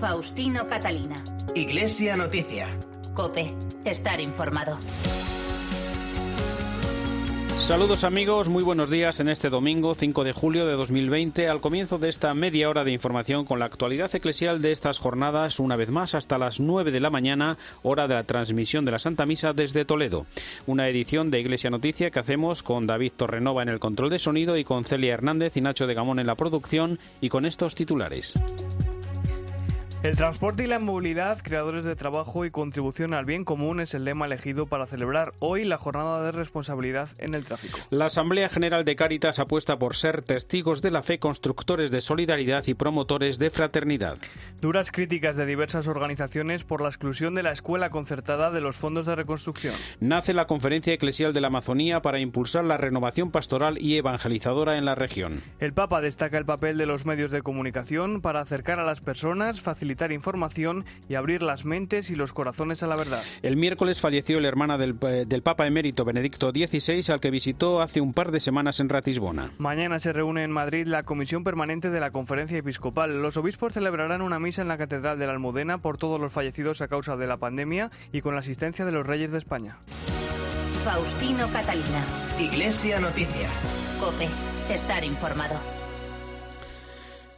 Faustino Catalina. Iglesia Noticia. Cope, estar informado. Saludos amigos, muy buenos días en este domingo 5 de julio de 2020, al comienzo de esta media hora de información con la actualidad eclesial de estas jornadas, una vez más hasta las 9 de la mañana, hora de la transmisión de la Santa Misa desde Toledo. Una edición de Iglesia Noticia que hacemos con David Torrenova en el control de sonido y con Celia Hernández y Nacho de Gamón en la producción y con estos titulares. El transporte y la movilidad, creadores de trabajo y contribución al bien común es el lema elegido para celebrar hoy la jornada de responsabilidad en el tráfico. La Asamblea General de Cáritas apuesta por ser testigos de la fe, constructores de solidaridad y promotores de fraternidad. Duras críticas de diversas organizaciones por la exclusión de la escuela concertada de los fondos de reconstrucción. Nace la Conferencia Eclesial de la Amazonía para impulsar la renovación pastoral y evangelizadora en la región. El Papa destaca el papel de los medios de comunicación para acercar a las personas, facilitar información y abrir las mentes y los corazones a la verdad. El miércoles falleció la hermana del, eh, del Papa emérito Benedicto XVI, al que visitó hace un par de semanas en Ratisbona. Mañana se reúne en Madrid la Comisión Permanente de la Conferencia Episcopal. Los obispos celebrarán una misa en la Catedral de la Almudena por todos los fallecidos a causa de la pandemia y con la asistencia de los reyes de España. Faustino Catalina. Iglesia Noticia. Cope, estar informado.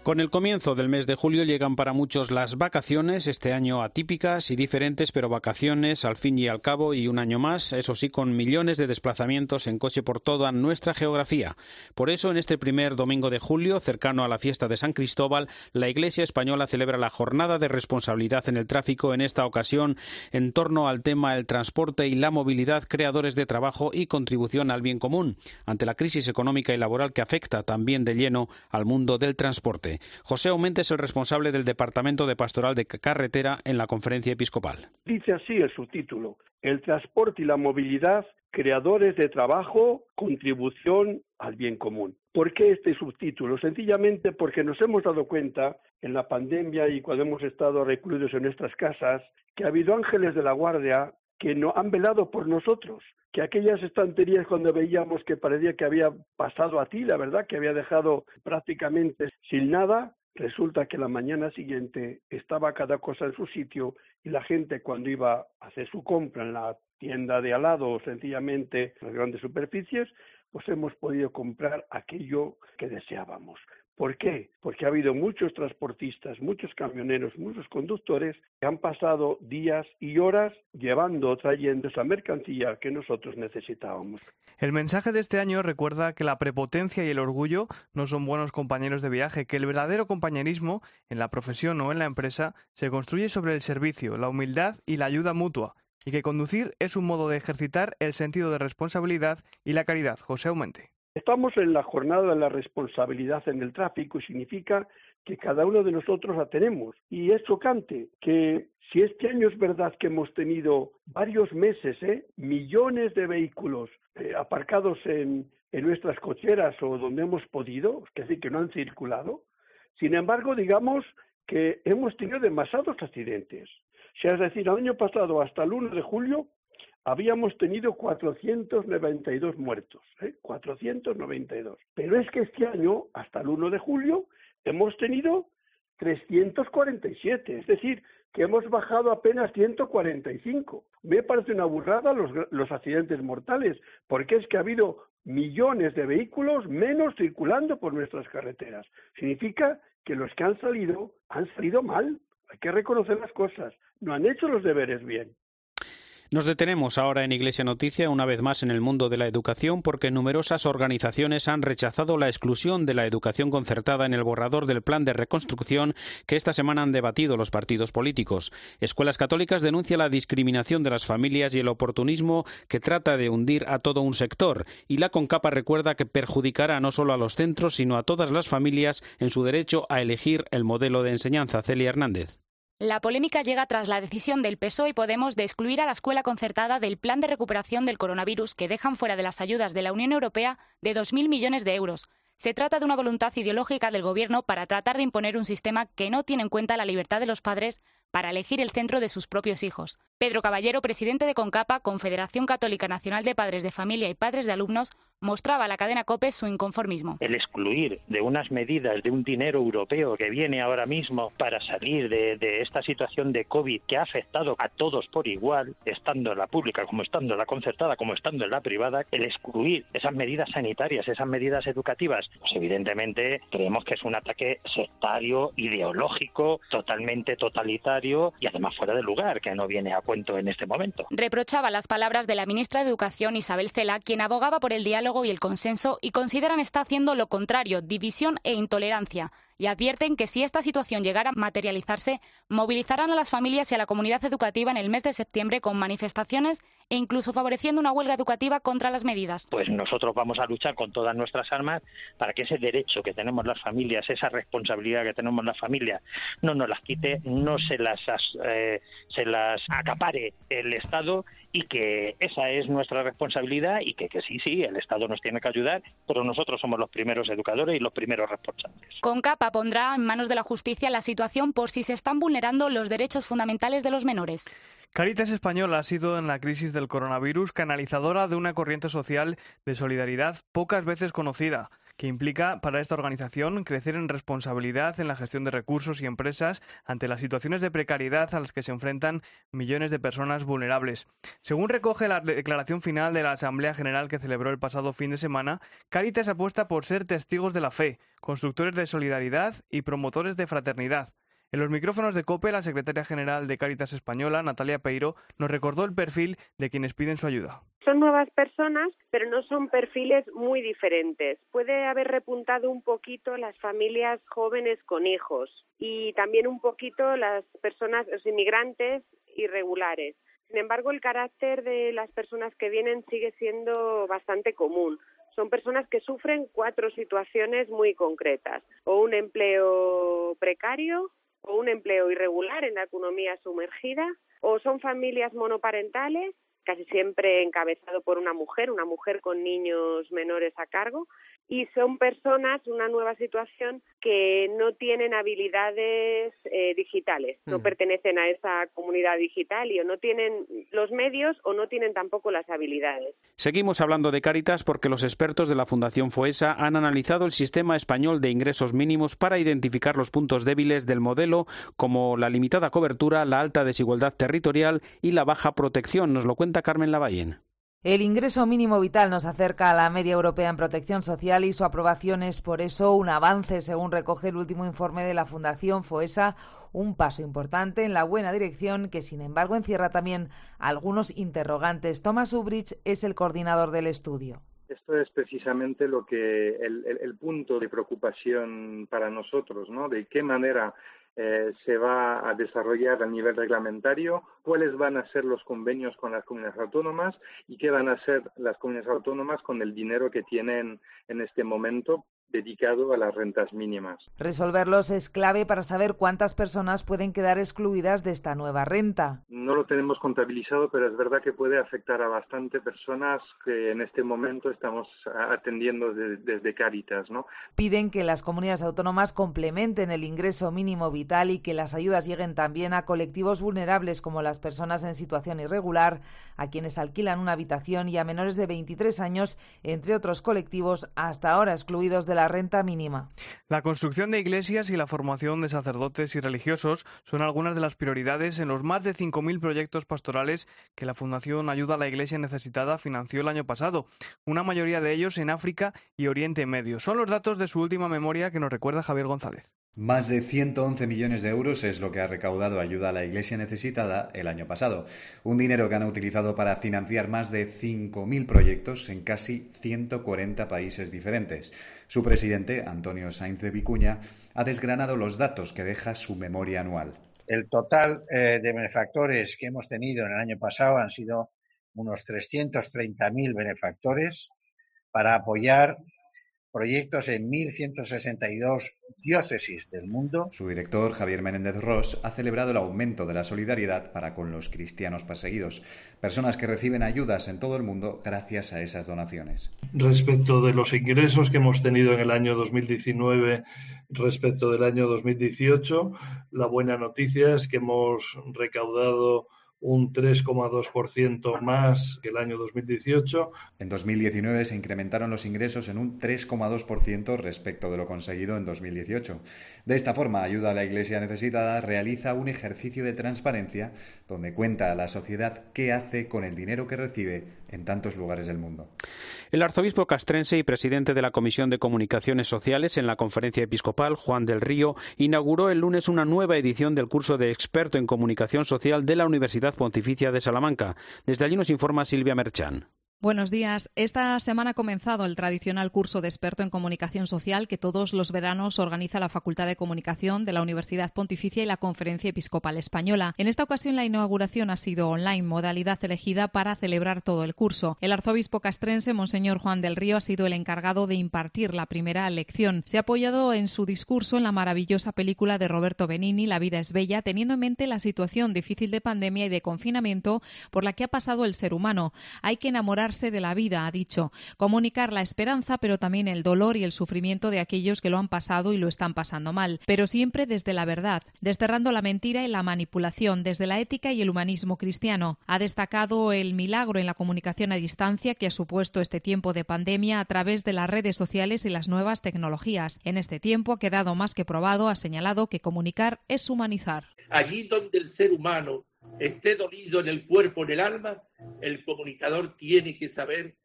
Con el comienzo del mes de julio llegan para muchos las vacaciones, este año atípicas y diferentes, pero vacaciones al fin y al cabo y un año más, eso sí, con millones de desplazamientos en coche por toda nuestra geografía. Por eso, en este primer domingo de julio, cercano a la fiesta de San Cristóbal, la Iglesia española celebra la jornada de responsabilidad en el tráfico, en esta ocasión en torno al tema el transporte y la movilidad, creadores de trabajo y contribución al bien común, ante la crisis económica y laboral que afecta también de lleno al mundo del transporte. José Aumente es el responsable del Departamento de Pastoral de Carretera en la Conferencia Episcopal. Dice así el subtítulo, el transporte y la movilidad, creadores de trabajo, contribución al bien común. ¿Por qué este subtítulo? Sencillamente porque nos hemos dado cuenta en la pandemia y cuando hemos estado recluidos en nuestras casas que ha habido ángeles de la guardia que no han velado por nosotros, que aquellas estanterías cuando veíamos que parecía que había pasado a ti, la verdad, que había dejado prácticamente sin nada, resulta que la mañana siguiente estaba cada cosa en su sitio y la gente cuando iba a hacer su compra en la tienda de al lado o sencillamente en las grandes superficies, pues hemos podido comprar aquello que deseábamos. ¿Por qué? Porque ha habido muchos transportistas, muchos camioneros, muchos conductores que han pasado días y horas llevando, trayendo esa mercancía que nosotros necesitábamos. El mensaje de este año recuerda que la prepotencia y el orgullo no son buenos compañeros de viaje, que el verdadero compañerismo en la profesión o en la empresa se construye sobre el servicio, la humildad y la ayuda mutua, y que conducir es un modo de ejercitar el sentido de responsabilidad y la caridad. José Aumente. Estamos en la jornada de la responsabilidad en el tráfico y significa que cada uno de nosotros la tenemos. Y es chocante que si este año es verdad que hemos tenido varios meses, ¿eh? millones de vehículos eh, aparcados en, en nuestras cocheras o donde hemos podido, es decir, que no han circulado, sin embargo, digamos que hemos tenido demasiados accidentes. Es decir, el año pasado, hasta el 1 de julio, habíamos tenido 492 muertos, ¿eh? 492. Pero es que este año, hasta el 1 de julio, hemos tenido 347, es decir, que hemos bajado apenas 145. Me parece una burrada los, los accidentes mortales, porque es que ha habido millones de vehículos menos circulando por nuestras carreteras. Significa que los que han salido han salido mal. Hay que reconocer las cosas. No han hecho los deberes bien. Nos detenemos ahora en Iglesia Noticia, una vez más en el mundo de la educación, porque numerosas organizaciones han rechazado la exclusión de la educación concertada en el borrador del plan de reconstrucción que esta semana han debatido los partidos políticos. Escuelas Católicas denuncia la discriminación de las familias y el oportunismo que trata de hundir a todo un sector, y la Concapa recuerda que perjudicará no solo a los centros, sino a todas las familias en su derecho a elegir el modelo de enseñanza. Celia Hernández. La polémica llega tras la decisión del PSOE y Podemos de excluir a la escuela concertada del plan de recuperación del coronavirus que dejan fuera de las ayudas de la Unión Europea de 2.000 millones de euros. Se trata de una voluntad ideológica del Gobierno para tratar de imponer un sistema que no tiene en cuenta la libertad de los padres para elegir el centro de sus propios hijos. Pedro Caballero, presidente de CONCAPA, Confederación Católica Nacional de Padres de Familia y Padres de Alumnos, mostraba a la cadena COPE su inconformismo. El excluir de unas medidas de un dinero europeo que viene ahora mismo para salir de, de, esta situación de COVID que ha afectado a todos por igual, estando en la pública como estando en la concertada, como estando en la privada, el excluir esas medidas sanitarias, esas medidas educativas, pues evidentemente creemos que es un ataque sectario, ideológico, totalmente totalitario y además fuera de lugar, que no viene a cuento en este momento. Reprochaba las palabras de la ministra de Educación Isabel Cela, quien abogaba por el diálogo y el consenso y consideran está haciendo lo contrario, división e intolerancia, y advierten que si esta situación llegara a materializarse, movilizarán a las familias y a la comunidad educativa en el mes de septiembre con manifestaciones e incluso favoreciendo una huelga educativa contra las medidas. Pues nosotros vamos a luchar con todas nuestras armas para que ese derecho que tenemos las familias, esa responsabilidad que tenemos las familias, no nos las quite, no se las, eh, se las acapare el Estado y que esa es nuestra responsabilidad y que, que sí, sí, el Estado nos tiene que ayudar, pero nosotros somos los primeros educadores y los primeros responsables. Con capa pondrá en manos de la justicia la situación por si se están vulnerando los derechos fundamentales de los menores. Caritas Española ha sido en la crisis del coronavirus canalizadora de una corriente social de solidaridad pocas veces conocida que implica para esta organización crecer en responsabilidad en la gestión de recursos y empresas ante las situaciones de precariedad a las que se enfrentan millones de personas vulnerables. Según recoge la declaración final de la Asamblea General que celebró el pasado fin de semana, Caritas apuesta por ser testigos de la fe, constructores de solidaridad y promotores de fraternidad. En los micrófonos de COPE, la secretaria general de Cáritas Española, Natalia Peiro, nos recordó el perfil de quienes piden su ayuda. Son nuevas personas, pero no son perfiles muy diferentes. Puede haber repuntado un poquito las familias jóvenes con hijos y también un poquito las personas, los inmigrantes irregulares. Sin embargo, el carácter de las personas que vienen sigue siendo bastante común son personas que sufren cuatro situaciones muy concretas, o un empleo precario, o un empleo irregular en la economía sumergida, o son familias monoparentales, casi siempre encabezado por una mujer, una mujer con niños menores a cargo, y son personas, una nueva situación, que no tienen habilidades eh, digitales, no pertenecen a esa comunidad digital y o no tienen los medios o no tienen tampoco las habilidades. Seguimos hablando de Cáritas porque los expertos de la Fundación FOESA han analizado el sistema español de ingresos mínimos para identificar los puntos débiles del modelo como la limitada cobertura, la alta desigualdad territorial y la baja protección. Nos lo cuenta Carmen Lavallén. El ingreso mínimo vital nos acerca a la media europea en protección social y su aprobación es por eso un avance, según recoge el último informe de la Fundación FOESA, un paso importante en la buena dirección que, sin embargo, encierra también algunos interrogantes. Thomas Ubrich es el coordinador del estudio. Esto es precisamente lo que el, el punto de preocupación para nosotros, ¿no? De qué manera eh, se va a desarrollar a nivel reglamentario, cuáles van a ser los convenios con las comunidades autónomas y qué van a ser las comunidades autónomas con el dinero que tienen en este momento dedicado a las rentas mínimas. Resolverlos es clave para saber cuántas personas pueden quedar excluidas de esta nueva renta. No lo tenemos contabilizado, pero es verdad que puede afectar a bastante personas que en este momento estamos atendiendo desde Cáritas. ¿no? Piden que las comunidades autónomas complementen el ingreso mínimo vital y que las ayudas lleguen también a colectivos vulnerables como las personas en situación irregular, a quienes alquilan una habitación y a menores de 23 años, entre otros colectivos hasta ahora excluidos de la la renta mínima. La construcción de iglesias y la formación de sacerdotes y religiosos son algunas de las prioridades en los más de 5.000 proyectos pastorales que la Fundación Ayuda a la Iglesia Necesitada financió el año pasado, una mayoría de ellos en África y Oriente Medio. Son los datos de su última memoria que nos recuerda Javier González. Más de 111 millones de euros es lo que ha recaudado Ayuda a la Iglesia Necesitada el año pasado, un dinero que han utilizado para financiar más de 5.000 proyectos en casi 140 países diferentes. Su presidente, Antonio Sainz de Vicuña, ha desgranado los datos que deja su memoria anual. El total eh, de benefactores que hemos tenido en el año pasado han sido unos 330.000 benefactores para apoyar proyectos en 1.162 diócesis del mundo. Su director, Javier Menéndez Ross, ha celebrado el aumento de la solidaridad para con los cristianos perseguidos, personas que reciben ayudas en todo el mundo gracias a esas donaciones. Respecto de los ingresos que hemos tenido en el año 2019 respecto del año 2018, la buena noticia es que hemos recaudado un 3,2% más que el año 2018. En 2019 se incrementaron los ingresos en un 3,2% respecto de lo conseguido en 2018. De esta forma, Ayuda a la Iglesia Necesitada realiza un ejercicio de transparencia donde cuenta a la sociedad qué hace con el dinero que recibe en tantos lugares del mundo. El arzobispo castrense y presidente de la Comisión de Comunicaciones Sociales en la Conferencia Episcopal, Juan del Río, inauguró el lunes una nueva edición del curso de experto en comunicación social de la Universidad Pontificia de Salamanca. Desde allí nos informa Silvia Merchán. Buenos días. Esta semana ha comenzado el tradicional curso de experto en comunicación social que todos los veranos organiza la Facultad de Comunicación de la Universidad Pontificia y la Conferencia Episcopal Española. En esta ocasión la inauguración ha sido online, modalidad elegida para celebrar todo el curso. El arzobispo castrense, Monseñor Juan del Río, ha sido el encargado de impartir la primera lección. Se ha apoyado en su discurso en la maravillosa película de Roberto Benini, La vida es bella, teniendo en mente la situación difícil de pandemia y de confinamiento por la que ha pasado el ser humano. Hay que enamorar de la vida, ha dicho, comunicar la esperanza, pero también el dolor y el sufrimiento de aquellos que lo han pasado y lo están pasando mal, pero siempre desde la verdad, desterrando la mentira y la manipulación, desde la ética y el humanismo cristiano. Ha destacado el milagro en la comunicación a distancia que ha supuesto este tiempo de pandemia a través de las redes sociales y las nuevas tecnologías. En este tiempo ha quedado más que probado, ha señalado que comunicar es humanizar. Allí donde el ser humano esté dolido en el cuerpo, en el alma, el comunicador tiene que saber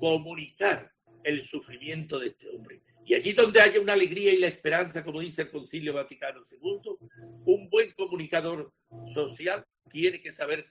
comunicar el sufrimiento de este hombre. Y allí donde haya una alegría y la esperanza, como dice el Concilio Vaticano II, un buen comunicador social tiene que saber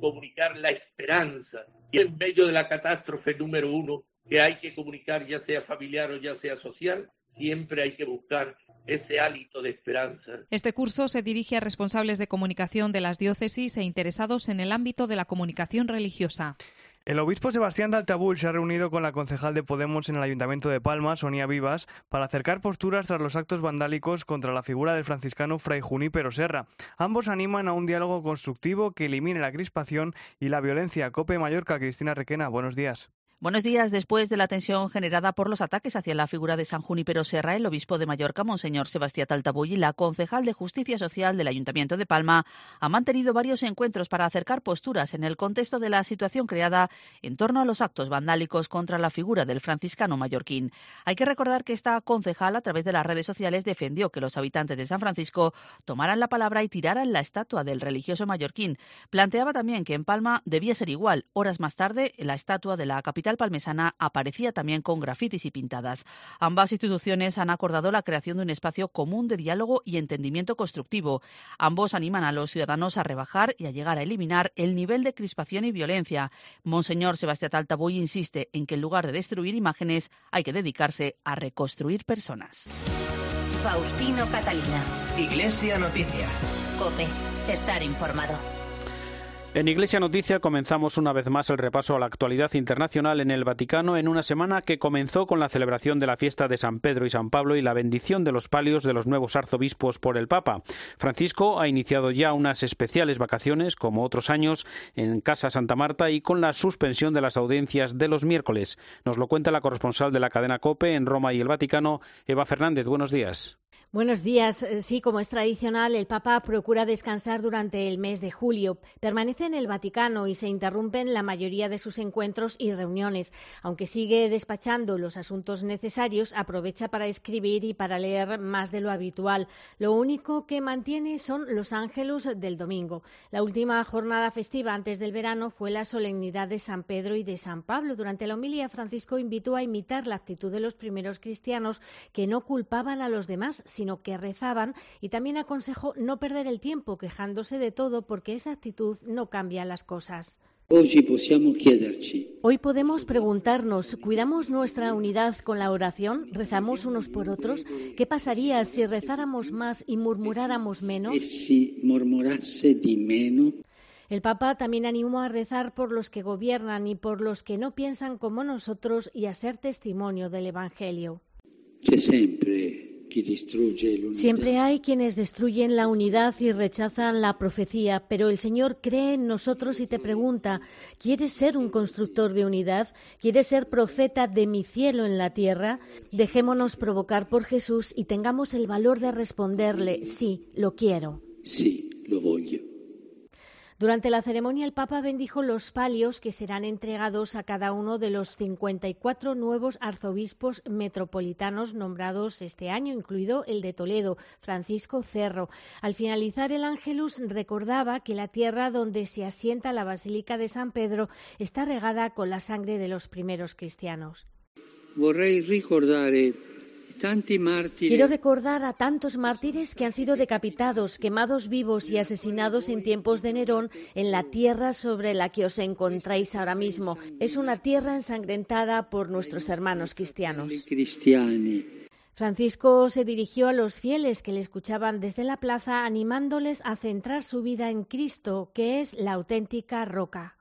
comunicar la esperanza. Y en medio de la catástrofe número uno, que hay que comunicar, ya sea familiar o ya sea social, siempre hay que buscar ese hálito de esperanza. Este curso se dirige a responsables de comunicación de las diócesis e interesados en el ámbito de la comunicación religiosa. El obispo Sebastián Daltabul se ha reunido con la concejal de Podemos en el Ayuntamiento de Palma, Sonia Vivas, para acercar posturas tras los actos vandálicos contra la figura del franciscano Fray Junípero Serra. Ambos animan a un diálogo constructivo que elimine la crispación y la violencia. Cope Mallorca, Cristina Requena, buenos días. Buenos días. Después de la tensión generada por los ataques hacia la figura de San Junipero Serra, el obispo de Mallorca, Monseñor Sebastián Taltabull, y la concejal de Justicia Social del Ayuntamiento de Palma han mantenido varios encuentros para acercar posturas en el contexto de la situación creada en torno a los actos vandálicos contra la figura del franciscano mallorquín. Hay que recordar que esta concejal, a través de las redes sociales, defendió que los habitantes de San Francisco tomaran la palabra y tiraran la estatua del religioso mallorquín. Planteaba también que en Palma debía ser igual. Horas más tarde, la estatua de la capital palmesana aparecía también con grafitis y pintadas. Ambas instituciones han acordado la creación de un espacio común de diálogo y entendimiento constructivo. Ambos animan a los ciudadanos a rebajar y a llegar a eliminar el nivel de crispación y violencia. Monseñor Sebastián Altaboy insiste en que en lugar de destruir imágenes hay que dedicarse a reconstruir personas. Faustino Catalina. Iglesia Noticia. Cope. Estar informado. En Iglesia Noticia comenzamos una vez más el repaso a la actualidad internacional en el Vaticano en una semana que comenzó con la celebración de la fiesta de San Pedro y San Pablo y la bendición de los palios de los nuevos arzobispos por el Papa. Francisco ha iniciado ya unas especiales vacaciones, como otros años, en Casa Santa Marta y con la suspensión de las audiencias de los miércoles. Nos lo cuenta la corresponsal de la cadena COPE en Roma y el Vaticano, Eva Fernández. Buenos días. Buenos días. Eh, sí, como es tradicional, el Papa procura descansar durante el mes de julio. Permanece en el Vaticano y se interrumpen la mayoría de sus encuentros y reuniones. Aunque sigue despachando los asuntos necesarios, aprovecha para escribir y para leer más de lo habitual. Lo único que mantiene son los ángelos del domingo. La última jornada festiva antes del verano fue la solemnidad de San Pedro y de San Pablo. Durante la homilía, Francisco invitó a imitar la actitud de los primeros cristianos que no culpaban a los demás, sino que rezaban y también aconsejó no perder el tiempo quejándose de todo porque esa actitud no cambia las cosas. Hoy podemos preguntarnos, ¿cuidamos nuestra unidad con la oración? ¿Rezamos unos por otros? ¿Qué pasaría si rezáramos más y murmuráramos menos? El Papa también animó a rezar por los que gobiernan y por los que no piensan como nosotros y a ser testimonio del Evangelio. Siempre hay quienes destruyen la unidad y rechazan la profecía, pero el Señor cree en nosotros y te pregunta, ¿quieres ser un constructor de unidad? ¿Quieres ser profeta de mi cielo en la tierra? Dejémonos provocar por Jesús y tengamos el valor de responderle, sí, lo quiero. Sí, lo voglio. Durante la ceremonia, el Papa bendijo los palios que serán entregados a cada uno de los 54 nuevos arzobispos metropolitanos nombrados este año, incluido el de Toledo, Francisco Cerro. Al finalizar el Ángelus, recordaba que la tierra donde se asienta la Basílica de San Pedro está regada con la sangre de los primeros cristianos. Quiero recordar a tantos mártires que han sido decapitados, quemados vivos y asesinados en tiempos de Nerón en la tierra sobre la que os encontráis ahora mismo. Es una tierra ensangrentada por nuestros hermanos cristianos. Francisco se dirigió a los fieles que le escuchaban desde la plaza animándoles a centrar su vida en Cristo, que es la auténtica roca.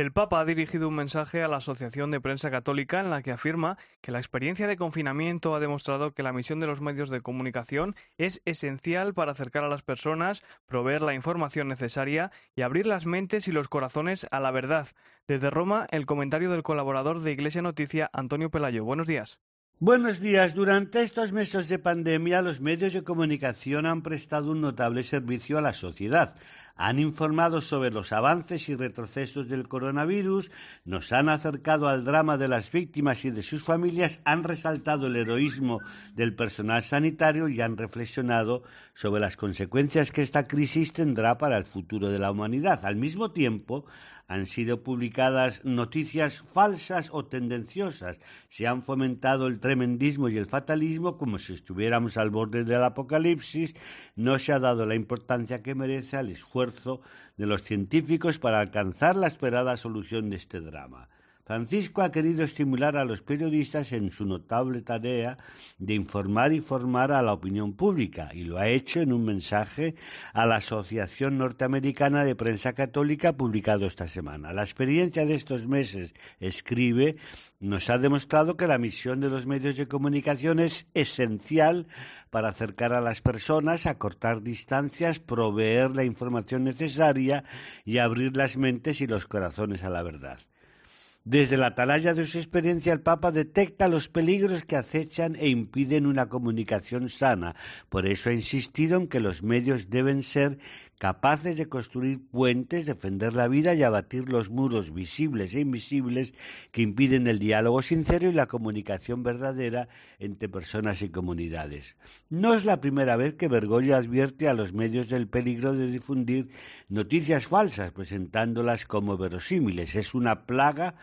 El Papa ha dirigido un mensaje a la Asociación de Prensa Católica en la que afirma que la experiencia de confinamiento ha demostrado que la misión de los medios de comunicación es esencial para acercar a las personas, proveer la información necesaria y abrir las mentes y los corazones a la verdad. Desde Roma, el comentario del colaborador de Iglesia Noticia, Antonio Pelayo. Buenos días. Buenos días. Durante estos meses de pandemia, los medios de comunicación han prestado un notable servicio a la sociedad. Han informado sobre los avances y retrocesos del coronavirus, nos han acercado al drama de las víctimas y de sus familias, han resaltado el heroísmo del personal sanitario y han reflexionado sobre las consecuencias que esta crisis tendrá para el futuro de la humanidad. Al mismo tiempo, han sido publicadas noticias falsas o tendenciosas, se han fomentado el tremendismo y el fatalismo como si estuviéramos al borde del apocalipsis, no se ha dado la importancia que merece al esfuerzo de los científicos para alcanzar la esperada solución de este drama. Francisco ha querido estimular a los periodistas en su notable tarea de informar y formar a la opinión pública y lo ha hecho en un mensaje a la Asociación Norteamericana de Prensa Católica publicado esta semana. La experiencia de estos meses, escribe, nos ha demostrado que la misión de los medios de comunicación es esencial para acercar a las personas, acortar distancias, proveer la información necesaria y abrir las mentes y los corazones a la verdad. Desde la atalaya de su experiencia, el Papa detecta los peligros que acechan e impiden una comunicación sana. Por eso ha insistido en que los medios deben ser capaces de construir puentes, defender la vida y abatir los muros visibles e invisibles que impiden el diálogo sincero y la comunicación verdadera entre personas y comunidades. No es la primera vez que Bergoglio advierte a los medios del peligro de difundir noticias falsas, presentándolas como verosímiles. Es una plaga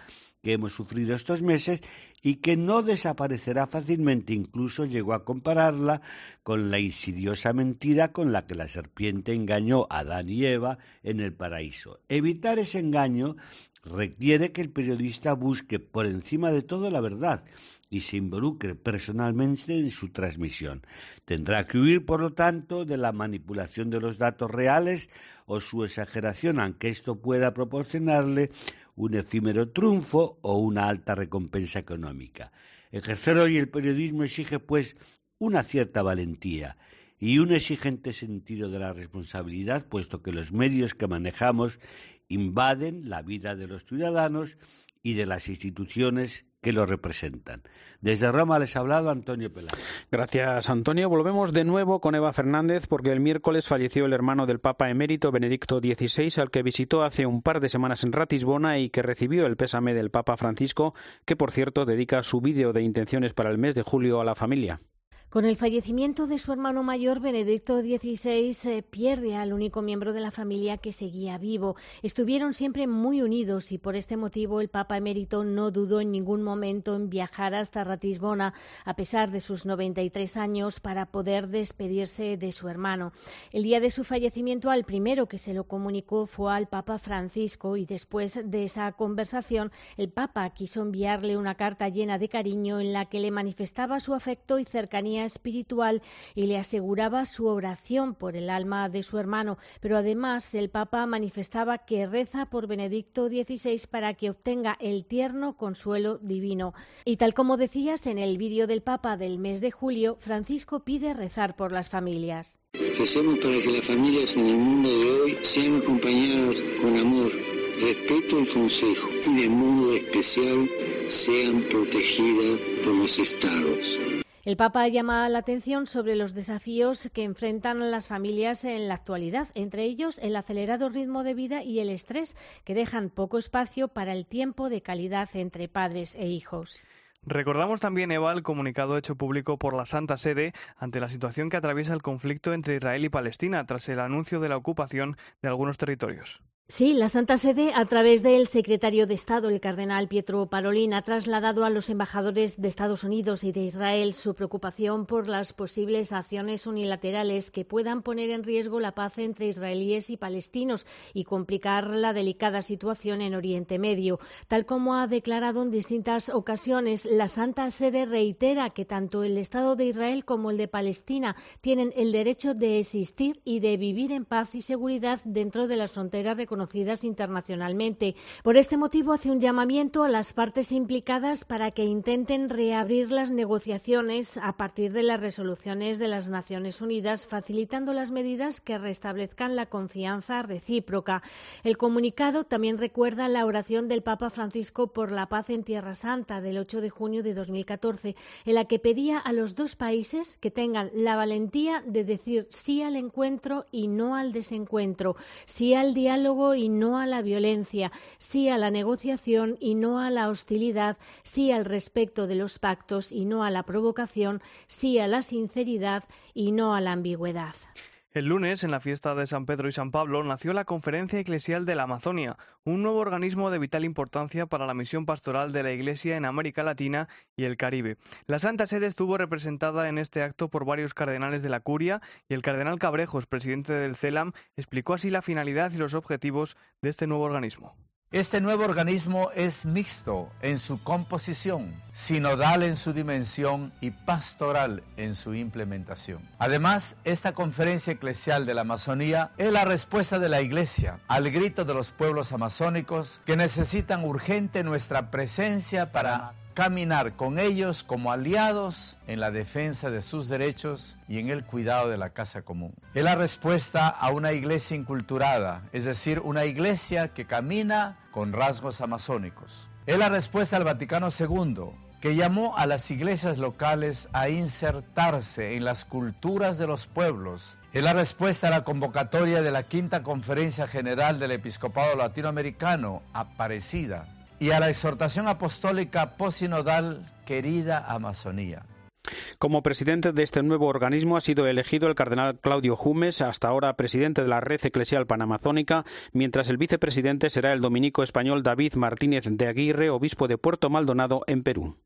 que hemos sufrido estos meses y que no desaparecerá fácilmente. Incluso llegó a compararla con la insidiosa mentira con la que la serpiente engañó a Adán y Eva en el paraíso. Evitar ese engaño requiere que el periodista busque por encima de todo la verdad y se involucre personalmente en su transmisión. Tendrá que huir, por lo tanto, de la manipulación de los datos reales o su exageración, aunque esto pueda proporcionarle un efímero triunfo o una alta recompensa económica. Ejercer hoy el periodismo exige, pues, una cierta valentía y un exigente sentido de la responsabilidad, puesto que los medios que manejamos invaden la vida de los ciudadanos y de las instituciones que lo representan. Desde Roma les ha hablado Antonio Peláez. Gracias, Antonio. Volvemos de nuevo con Eva Fernández porque el miércoles falleció el hermano del Papa emérito Benedicto XVI, al que visitó hace un par de semanas en Ratisbona y que recibió el pésame del Papa Francisco, que por cierto dedica su vídeo de intenciones para el mes de julio a la familia. Con el fallecimiento de su hermano mayor, Benedicto XVI se pierde al único miembro de la familia que seguía vivo. Estuvieron siempre muy unidos y por este motivo el Papa emérito no dudó en ningún momento en viajar hasta Ratisbona, a pesar de sus 93 años, para poder despedirse de su hermano. El día de su fallecimiento, al primero que se lo comunicó fue al Papa Francisco y después de esa conversación, el Papa quiso enviarle una carta llena de cariño en la que le manifestaba su afecto y cercanía espiritual y le aseguraba su oración por el alma de su hermano. Pero además el Papa manifestaba que reza por Benedicto XVI para que obtenga el tierno consuelo divino. Y tal como decías en el vídeo del Papa del mes de julio, Francisco pide rezar por las familias. Recemos para que las familias en el mundo de hoy sean acompañadas con amor, respeto y consejo, y de modo especial sean protegidas por los estados. El Papa llama la atención sobre los desafíos que enfrentan las familias en la actualidad, entre ellos el acelerado ritmo de vida y el estrés, que dejan poco espacio para el tiempo de calidad entre padres e hijos. Recordamos también, Eva, el comunicado hecho público por la Santa Sede ante la situación que atraviesa el conflicto entre Israel y Palestina tras el anuncio de la ocupación de algunos territorios. Sí, la Santa Sede, a través del secretario de Estado, el cardenal Pietro Parolin, ha trasladado a los embajadores de Estados Unidos y de Israel su preocupación por las posibles acciones unilaterales que puedan poner en riesgo la paz entre israelíes y palestinos y complicar la delicada situación en Oriente Medio. Tal como ha declarado en distintas ocasiones, la Santa Sede reitera que tanto el Estado de Israel como el de Palestina tienen el derecho de existir y de vivir en paz y seguridad dentro de las fronteras reconocidas conocidas internacionalmente. Por este motivo hace un llamamiento a las partes implicadas para que intenten reabrir las negociaciones a partir de las resoluciones de las Naciones Unidas, facilitando las medidas que restablezcan la confianza recíproca. El comunicado también recuerda la oración del Papa Francisco por la paz en Tierra Santa del 8 de junio de 2014, en la que pedía a los dos países que tengan la valentía de decir sí al encuentro y no al desencuentro, sí al diálogo y no a la violencia, sí a la negociación y no a la hostilidad, sí al respeto de los pactos y no a la provocación, sí a la sinceridad y no a la ambigüedad. El lunes, en la fiesta de San Pedro y San Pablo, nació la Conferencia Eclesial de la Amazonia, un nuevo organismo de vital importancia para la misión pastoral de la Iglesia en América Latina y el Caribe. La Santa Sede estuvo representada en este acto por varios cardenales de la Curia y el cardenal Cabrejos, presidente del CELAM, explicó así la finalidad y los objetivos de este nuevo organismo. Este nuevo organismo es mixto en su composición, sinodal en su dimensión y pastoral en su implementación. Además, esta conferencia eclesial de la Amazonía es la respuesta de la Iglesia al grito de los pueblos amazónicos que necesitan urgente nuestra presencia para caminar con ellos como aliados en la defensa de sus derechos y en el cuidado de la casa común. Es la respuesta a una iglesia inculturada, es decir, una iglesia que camina con rasgos amazónicos. Es la respuesta al Vaticano II, que llamó a las iglesias locales a insertarse en las culturas de los pueblos. Es la respuesta a la convocatoria de la Quinta Conferencia General del Episcopado Latinoamericano, Aparecida, y a la exhortación apostólica posinodal Querida Amazonía. Como presidente de este nuevo organismo ha sido elegido el cardenal Claudio Jumes, hasta ahora presidente de la Red Eclesial Panamazónica, mientras el vicepresidente será el dominico español David Martínez de Aguirre, obispo de Puerto Maldonado, en Perú.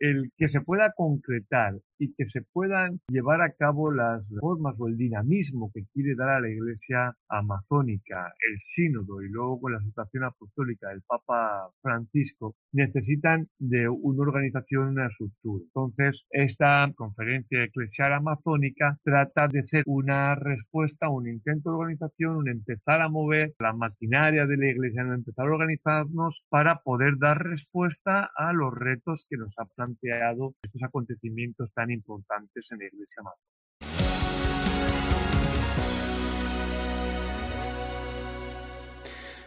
El que se pueda concretar y que se puedan llevar a cabo las reformas o el dinamismo que quiere dar a la Iglesia amazónica, el sínodo y luego con la situación apostólica del Papa Francisco, necesitan de una organización, una estructura. Entonces, esta conferencia eclesial amazónica trata de ser una respuesta, un intento de organización, un empezar a mover la maquinaria de la Iglesia, un empezar a organizarnos para poder dar respuesta a los retos que nos ha planteado estos acontecimientos tan importantes en la Iglesia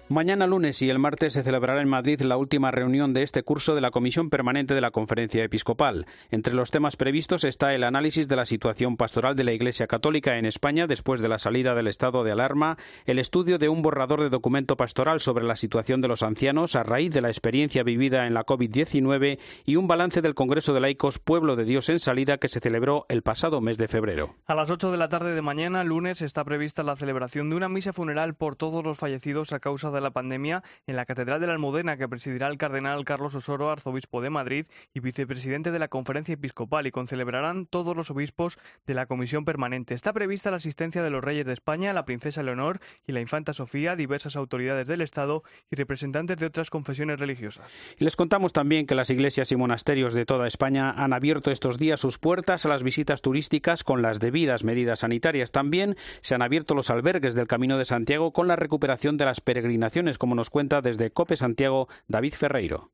Mañana lunes y el martes se celebrará en Madrid la última reunión de este curso de la Comisión Permanente de la Conferencia Episcopal. Entre los temas previstos está el análisis de la situación pastoral de la Iglesia Católica en España después de la salida del estado de alarma, el estudio de un borrador de documento pastoral sobre la situación de los ancianos a raíz de la experiencia vivida en la COVID-19 y un balance del Congreso de Laicos Pueblo de Dios en Salida que se celebró el pasado mes de febrero. A las 8 de la tarde de mañana, lunes, está prevista la celebración de una misa funeral por todos los fallecidos a causa de la pandemia en la Catedral de la Almudena que presidirá el cardenal Carlos Osoro, arzobispo de Madrid y vicepresidente de la Conferencia Episcopal y con celebrarán todos los obispos de la Comisión Permanente. Está prevista la asistencia de los reyes de España, la princesa Leonor y la infanta Sofía, diversas autoridades del Estado y representantes de otras confesiones religiosas. Les contamos también que las iglesias y monasterios de toda España han abierto estos días sus puertas a las visitas turísticas con las debidas medidas sanitarias. También se han abierto los albergues del Camino de Santiago con la recuperación de las peregrinaciones, como nos cuenta desde Cope Santiago David Ferreiro.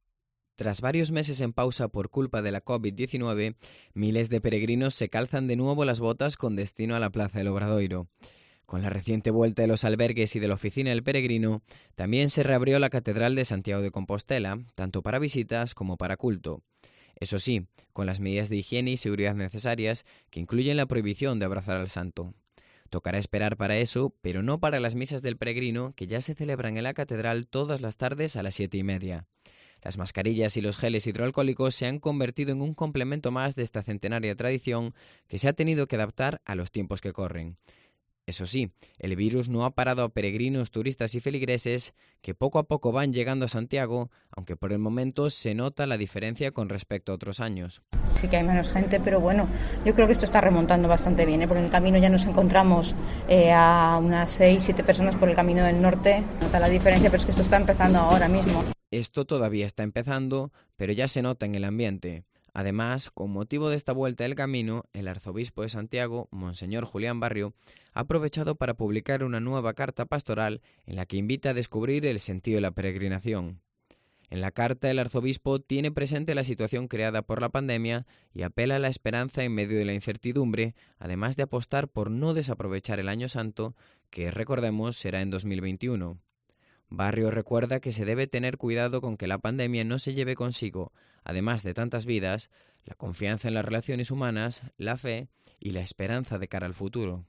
Tras varios meses en pausa por culpa de la COVID-19, miles de peregrinos se calzan de nuevo las botas con destino a la Plaza del Obradoiro. Con la reciente vuelta de los albergues y de la oficina del peregrino, también se reabrió la Catedral de Santiago de Compostela, tanto para visitas como para culto. Eso sí, con las medidas de higiene y seguridad necesarias, que incluyen la prohibición de abrazar al santo. Tocará esperar para eso, pero no para las misas del peregrino, que ya se celebran en la catedral todas las tardes a las siete y media. Las mascarillas y los geles hidroalcohólicos se han convertido en un complemento más de esta centenaria tradición que se ha tenido que adaptar a los tiempos que corren. Eso sí, el virus no ha parado a peregrinos, turistas y feligreses que poco a poco van llegando a Santiago, aunque por el momento se nota la diferencia con respecto a otros años. Sí que hay menos gente, pero bueno, yo creo que esto está remontando bastante bien, ¿eh? porque en el camino ya nos encontramos eh, a unas 6, 7 personas por el camino del norte. Nota la diferencia, pero es que esto está empezando ahora mismo. Esto todavía está empezando, pero ya se nota en el ambiente. Además, con motivo de esta vuelta del camino, el arzobispo de Santiago, Monseñor Julián Barrio, ha aprovechado para publicar una nueva carta pastoral en la que invita a descubrir el sentido de la peregrinación. En la carta el arzobispo tiene presente la situación creada por la pandemia y apela a la esperanza en medio de la incertidumbre, además de apostar por no desaprovechar el año santo, que recordemos será en 2021. Barrio recuerda que se debe tener cuidado con que la pandemia no se lleve consigo, además de tantas vidas, la confianza en las relaciones humanas, la fe y la esperanza de cara al futuro.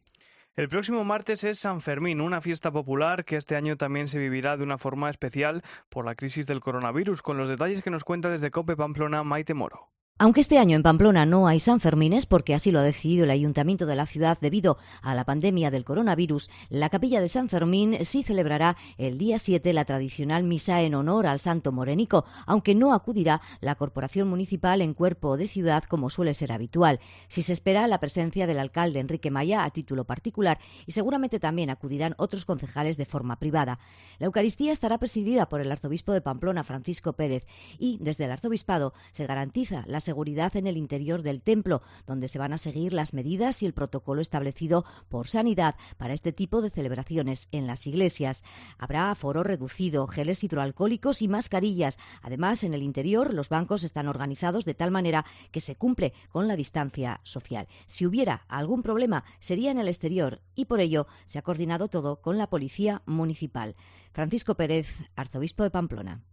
El próximo martes es San Fermín, una fiesta popular que este año también se vivirá de una forma especial por la crisis del coronavirus, con los detalles que nos cuenta desde Cope Pamplona Maite Moro. Aunque este año en Pamplona no hay San Fermines, porque así lo ha decidido el ayuntamiento de la ciudad debido a la pandemia del coronavirus, la capilla de San Fermín sí celebrará el día 7 la tradicional misa en honor al santo morenico, aunque no acudirá la corporación municipal en cuerpo de ciudad como suele ser habitual. Si se espera la presencia del alcalde Enrique Maya a título particular y seguramente también acudirán otros concejales de forma privada. La Eucaristía estará presidida por el arzobispo de Pamplona, Francisco Pérez, y desde el arzobispado se garantiza la seguridad en el interior del templo, donde se van a seguir las medidas y el protocolo establecido por Sanidad para este tipo de celebraciones en las iglesias. Habrá aforo reducido, geles hidroalcohólicos y mascarillas. Además, en el interior los bancos están organizados de tal manera que se cumple con la distancia social. Si hubiera algún problema, sería en el exterior y por ello se ha coordinado todo con la Policía Municipal. Francisco Pérez, arzobispo de Pamplona.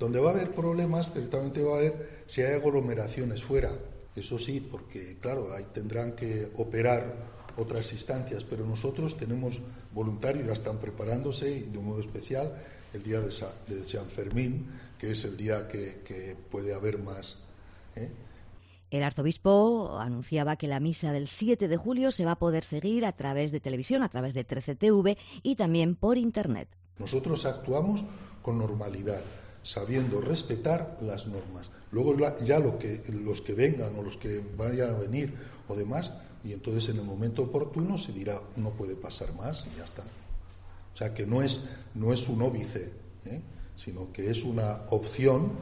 Donde va a haber problemas, ciertamente va a haber si hay aglomeraciones fuera. Eso sí, porque claro, ahí tendrán que operar otras instancias, pero nosotros tenemos voluntarios, ya están preparándose y de un modo especial el día de, San Fermín, que es el día que, puede haber más. ¿eh? El arzobispo anunciaba que la misa del 7 de julio se va a poder seguir a través de televisión, a través de 13TV y también por Internet. Nosotros actuamos con normalidad sabiendo respetar las normas. Luego ya lo que, los que vengan o los que vayan a venir o demás, y entonces en el momento oportuno se dirá no puede pasar más y ya está. O sea que no es, no es un óbice, ¿eh? sino que es una opción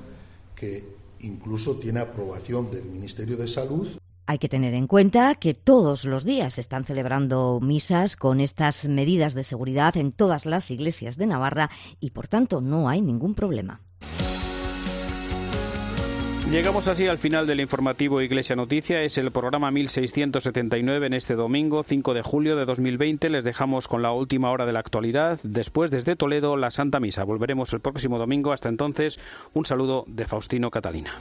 que incluso tiene aprobación del Ministerio de Salud hay que tener en cuenta que todos los días se están celebrando misas con estas medidas de seguridad en todas las iglesias de Navarra y por tanto no hay ningún problema. Llegamos así al final del informativo Iglesia Noticia. Es el programa 1679 en este domingo, 5 de julio de 2020. Les dejamos con la última hora de la actualidad. Después, desde Toledo, la Santa Misa. Volveremos el próximo domingo. Hasta entonces, un saludo de Faustino Catalina.